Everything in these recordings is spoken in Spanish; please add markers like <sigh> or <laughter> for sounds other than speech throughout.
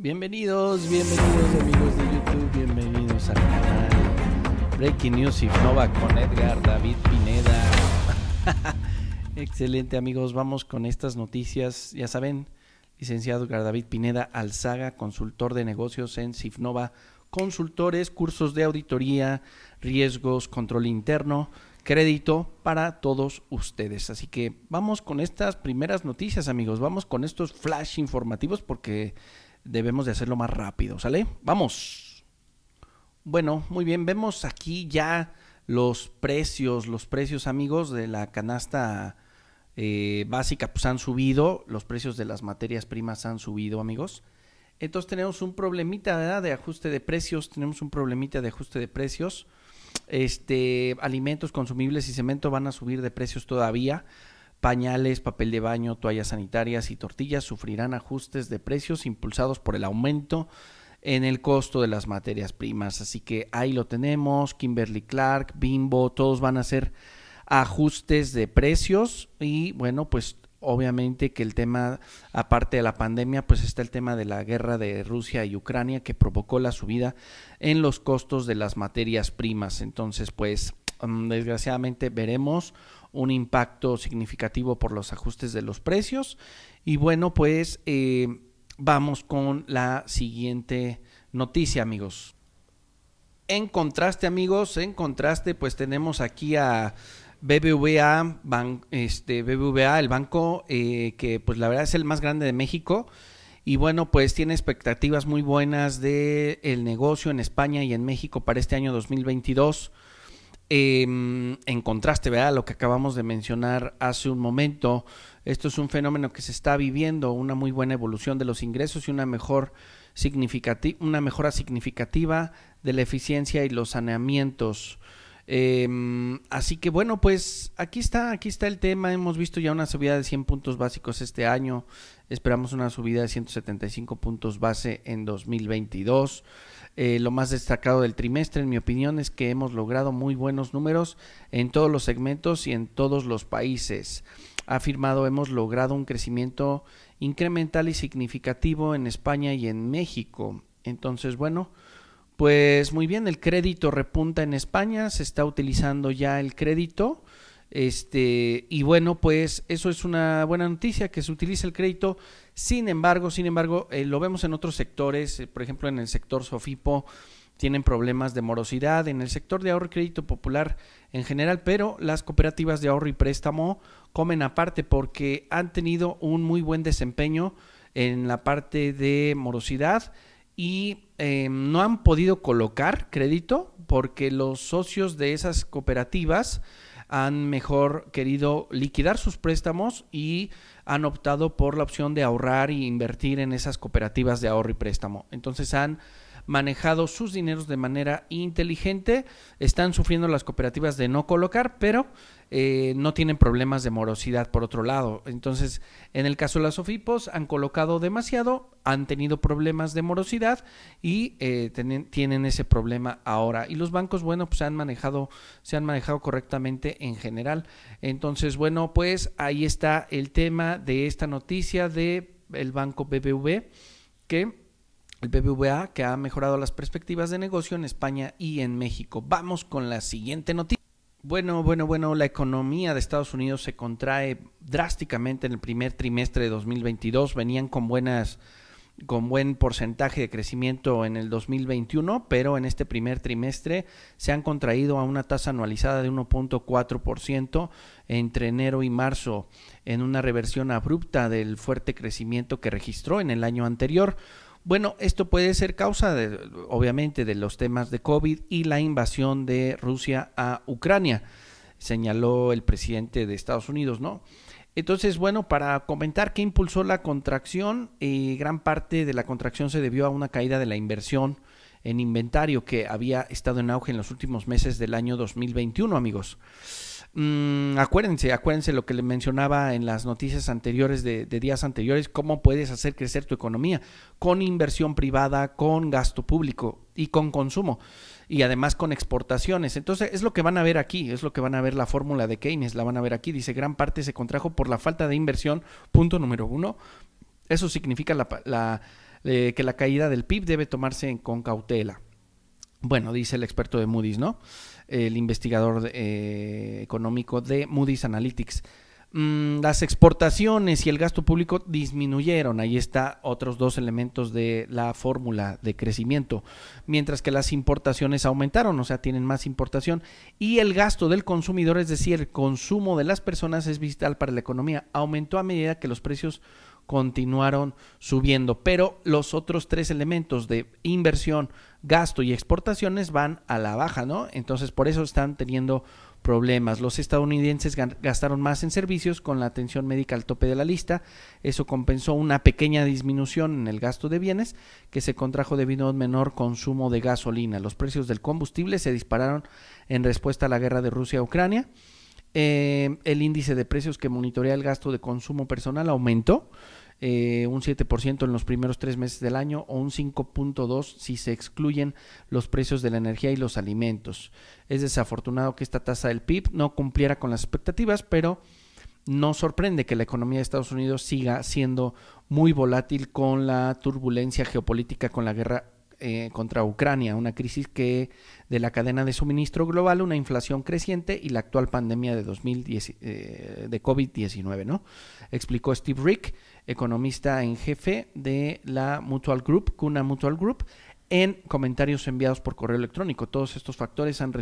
Bienvenidos, bienvenidos amigos de YouTube, bienvenidos al canal Breaking News Nova con Edgar David Pineda. <laughs> Excelente amigos, vamos con estas noticias. Ya saben, licenciado Edgar David Pineda Alzaga, consultor de negocios en Cifnova, consultores, cursos de auditoría, riesgos, control interno, crédito para todos ustedes. Así que vamos con estas primeras noticias amigos, vamos con estos flash informativos porque debemos de hacerlo más rápido, ¿sale? Vamos. Bueno, muy bien, vemos aquí ya los precios, los precios amigos de la canasta eh, básica pues han subido, los precios de las materias primas han subido amigos. Entonces tenemos un problemita de ajuste de precios, tenemos un problemita de ajuste de precios. Este, alimentos consumibles y cemento van a subir de precios todavía. Pañales, papel de baño, toallas sanitarias y tortillas sufrirán ajustes de precios impulsados por el aumento en el costo de las materias primas. Así que ahí lo tenemos, Kimberly Clark, Bimbo, todos van a hacer ajustes de precios y bueno, pues obviamente que el tema, aparte de la pandemia, pues está el tema de la guerra de Rusia y Ucrania que provocó la subida en los costos de las materias primas. Entonces, pues mm, desgraciadamente veremos un impacto significativo por los ajustes de los precios. Y bueno, pues eh, vamos con la siguiente noticia, amigos. En contraste, amigos, en contraste, pues tenemos aquí a BBVA, este, BBVA el banco eh, que pues la verdad es el más grande de México. Y bueno, pues tiene expectativas muy buenas de el negocio en España y en México para este año 2022. Em, en contraste, ¿verdad? Lo que acabamos de mencionar hace un momento, esto es un fenómeno que se está viviendo, una muy buena evolución de los ingresos y una mejor una mejora significativa de la eficiencia y los saneamientos. Em, así que bueno, pues aquí está, aquí está el tema. Hemos visto ya una subida de 100 puntos básicos este año. Esperamos una subida de 175 puntos base en 2022. Eh, lo más destacado del trimestre, en mi opinión, es que hemos logrado muy buenos números en todos los segmentos y en todos los países. Ha afirmado hemos logrado un crecimiento incremental y significativo en España y en México. Entonces, bueno, pues muy bien, el crédito repunta en España, se está utilizando ya el crédito este, y bueno, pues eso es una buena noticia que se utilice el crédito. Sin embargo, sin embargo, eh, lo vemos en otros sectores, eh, por ejemplo, en el sector Sofipo tienen problemas de morosidad, en el sector de ahorro y crédito popular en general, pero las cooperativas de ahorro y préstamo comen aparte porque han tenido un muy buen desempeño en la parte de morosidad y em, no han podido colocar crédito porque los socios de esas cooperativas han mejor querido liquidar sus préstamos y han optado por la opción de ahorrar e invertir en esas cooperativas de ahorro y préstamo. Entonces han manejado sus dineros de manera inteligente. Están sufriendo las cooperativas de no colocar, pero eh, no tienen problemas de morosidad por otro lado. Entonces, en el caso de las OFIPOS, han colocado demasiado, han tenido problemas de morosidad y eh, tienen ese problema ahora. Y los bancos, bueno, pues han manejado, se han manejado correctamente en general. Entonces, bueno, pues ahí está el tema de esta noticia de el banco BBV que el BBVA que ha mejorado las perspectivas de negocio en España y en México. Vamos con la siguiente noticia. Bueno, bueno, bueno, la economía de Estados Unidos se contrae drásticamente en el primer trimestre de 2022. Venían con buenas con buen porcentaje de crecimiento en el 2021, pero en este primer trimestre se han contraído a una tasa anualizada de 1.4% entre enero y marzo, en una reversión abrupta del fuerte crecimiento que registró en el año anterior. Bueno, esto puede ser causa, de, obviamente, de los temas de COVID y la invasión de Rusia a Ucrania, señaló el presidente de Estados Unidos, ¿no? Entonces, bueno, para comentar qué impulsó la contracción, eh, gran parte de la contracción se debió a una caída de la inversión en inventario que había estado en auge en los últimos meses del año 2021, amigos. Mm, acuérdense, acuérdense lo que le mencionaba en las noticias anteriores de, días anteriores, cómo puedes hacer crecer tu economía con inversión privada, con gasto público y con consumo y además con exportaciones. Entonces es lo que van a ver aquí, es lo que van a ver la fórmula de Keynes, la van a ver aquí. Dice, gran parte se contrajo por la falta de inversión, punto número uno. Eso significa la, eh, que la caída del PIB debe tomarse con cautela. Bueno, dice el experto de Moody's, ¿no? El investigador eh, económico de Moody's Analytics. Mm, las exportaciones y el gasto público disminuyeron. Ahí está otros dos elementos de la fórmula de crecimiento. Mientras que las importaciones aumentaron, o sea, tienen más importación. Y el gasto del consumidor, es decir, el consumo de las personas es vital para la economía. Aumentó a medida que los precios continuaron subiendo. Pero los otros tres elementos de inversión, gasto y exportaciones van a la baja, ¿no? Entonces, por eso están teniendo problemas. Los estadounidenses gastaron más en servicios con la atención médica al tope de la lista. Eso compensó una pequeña disminución en el gasto de bienes que se contrajo debido a un menor consumo de gasolina. Los precios del combustible se dispararon en respuesta a la guerra de Rusia a Ucrania. Eh, el índice de precios que monitorea el gasto de consumo personal aumentó eh, un 7% en los primeros tres meses del año o un 5.2% si se excluyen los precios de la energía y los alimentos. Es desafortunado que esta tasa del PIB no cumpliera con las expectativas, pero no sorprende que la economía de Estados Unidos siga siendo muy volátil con la turbulencia geopolítica con la guerra eh, contra Ucrania, una crisis que de la cadena de suministro global, una inflación creciente y la actual pandemia de 2010 eh, de COVID-19, ¿no? Explicó Steve Rick, economista en jefe de la Mutual Group, Cuna Mutual Group, en comentarios enviados por correo electrónico. Todos estos factores han,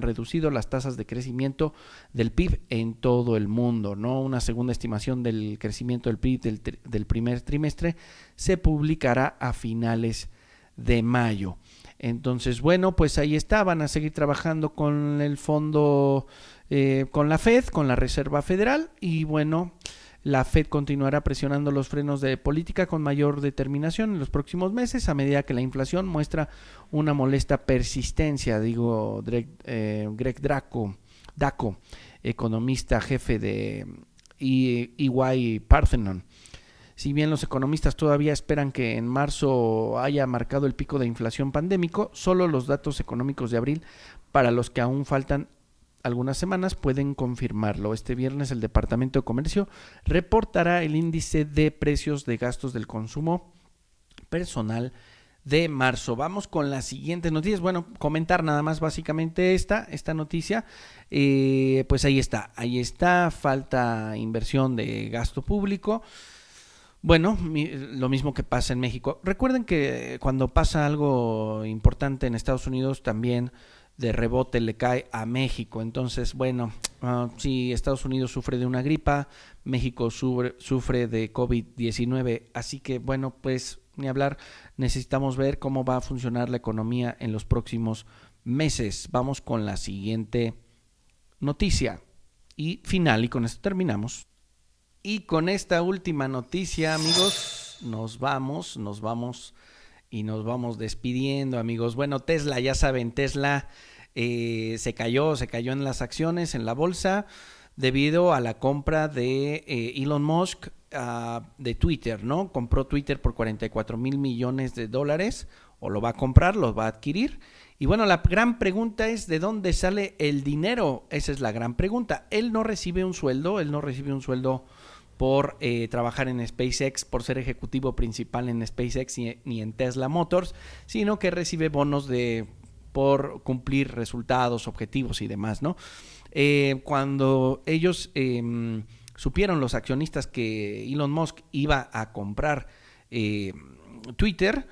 reducido las tasas de crecimiento del PIB en todo el mundo. ¿no? Una segunda estimación del crecimiento del PIB del, del primer trimestre se publicará a finales de mayo. Entonces, bueno, pues ahí está, van a seguir trabajando con el fondo, eh, con la Fed, con la Reserva Federal y bueno, la Fed continuará presionando los frenos de política con mayor determinación en los próximos meses a medida que la inflación muestra una molesta persistencia, digo Greg, eh, Draco, Daco, economista jefe de EY Parthenon. Si bien los economistas todavía esperan que en marzo haya marcado el pico de inflación pandémico, solo los datos económicos de abril, para los que aún faltan algunas semanas pueden confirmarlo. Este viernes el Departamento de Comercio reportará el índice de precios de gastos del consumo personal de marzo. Vamos con las siguientes noticias. Bueno, comentar nada más básicamente esta, esta noticia. Eh, pues ahí está, ahí está, falta inversión de gasto público. Bueno, lo mismo que pasa en México. Recuerden que cuando pasa algo importante en Estados Unidos también de rebote le cae a México. Entonces, bueno, ah, si Estados Unidos sufre de una gripa, México sufre de COVID-19. Así que, bueno, pues ni hablar, necesitamos ver cómo va a funcionar la economía en los próximos meses. Vamos con la siguiente noticia y final, y con esto terminamos. Y con esta última noticia, amigos, nos vamos, nos vamos y nos vamos despidiendo, amigos. Bueno, Tesla, ya saben, Tesla eh, se cayó, se cayó en las acciones, en la bolsa, debido a la compra de eh, Elon Musk uh, de Twitter, ¿no? Compró Twitter por 44 mil millones de dólares, o lo va a comprar, lo va a adquirir. Y bueno, la gran pregunta es de dónde sale el dinero. Esa es la gran pregunta. Él no recibe un sueldo, él no recibe un sueldo por eh, trabajar en SpaceX, por ser ejecutivo principal en SpaceX ni, en Tesla Motors, sino que recibe bonos de por cumplir resultados, objetivos y demás, ¿no? Eh, cuando ellos em, supieron los accionistas que Elon Musk iba a comprar eh, Twitter,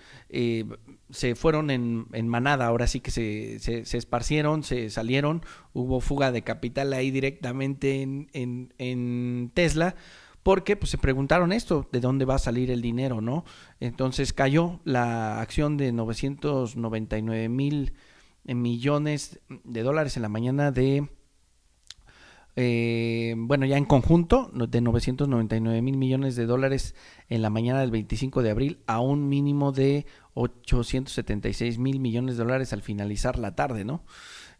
se fueron en, manada, ahora sí que se, se, esparcieron, se salieron, hubo fuga de capital ahí directamente en, en, en Tesla porque pues, se preguntaron esto, de dónde va a salir el dinero, ¿no? Entonces cayó la acción de 999 mil eh, millones de dólares en la mañana de, eh, bueno, ya en conjunto, de 999 mil millones de dólares en la mañana del 25 de abril a un mínimo de 876 mil millones de dólares al finalizar la tarde, ¿no?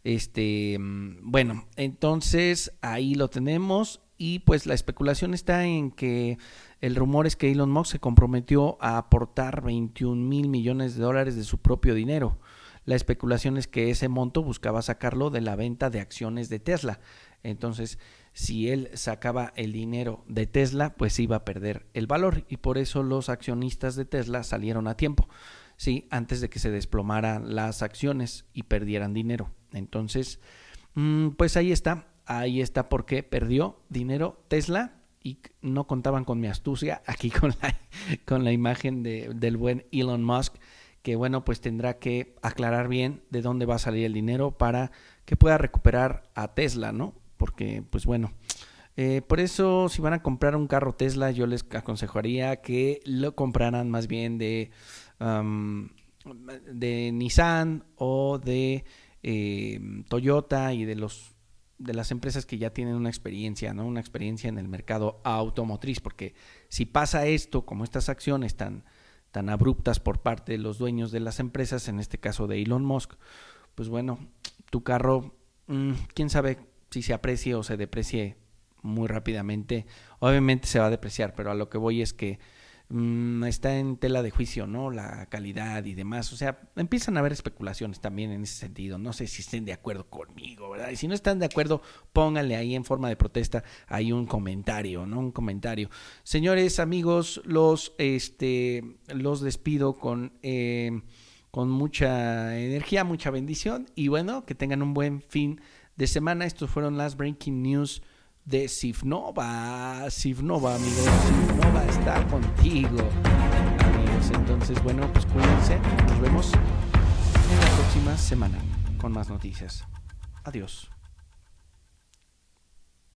Este, mm, bueno, entonces ahí lo tenemos y pues la especulación está en que el rumor es que Elon Musk se comprometió a aportar 21 mil millones de dólares de su propio dinero. La especulación es que ese monto buscaba sacarlo de la venta de acciones de Tesla. Entonces, si él sacaba el dinero de Tesla, pues iba a perder el valor y por eso los accionistas de Tesla salieron a tiempo, sí, antes de que se desplomaran las acciones y perdieran dinero. Entonces, mm, pues ahí está, ahí está porque perdió dinero Tesla y no contaban con mi astucia <laughs> aquí con la, con la imagen de, del buen Elon Musk que bueno pues tendrá que aclarar bien de dónde va a salir el dinero para que pueda recuperar a Tesla, ¿no? Porque pues bueno, eh, por eso si van a comprar un carro Tesla yo les aconsejaría que lo compraran más bien de, de Nissan o de eh, Toyota y de los de las empresas que ya tienen una experiencia, ¿no? Una experiencia en el mercado automotriz, porque si pasa esto, como estas acciones tan, tan abruptas por parte de los dueños de las empresas, en este caso de Elon Musk, pues bueno, tu carro, mm, quién sabe si se aprecie o se deprecie muy rápidamente. Obviamente se va a depreciar, pero a lo que voy es que Mm, está en tela de juicio, ¿no? La calidad y demás. O sea, empiezan a haber especulaciones también en ese sentido. No sé si estén de acuerdo conmigo, ¿verdad? Y si no están de acuerdo, pónganle ahí en forma de protesta ahí un comentario, ¿no? Un comentario. Señores, amigos, los, este, los despido con, eh, con mucha energía, mucha bendición y bueno, que tengan un buen fin de semana. Estos fueron las Breaking News de Sifnova. Sifnova, amigos. Sifnova está contigo, amigos. Entonces, bueno, pues cuídense. Nos vemos en la próxima semana con más noticias. Adiós.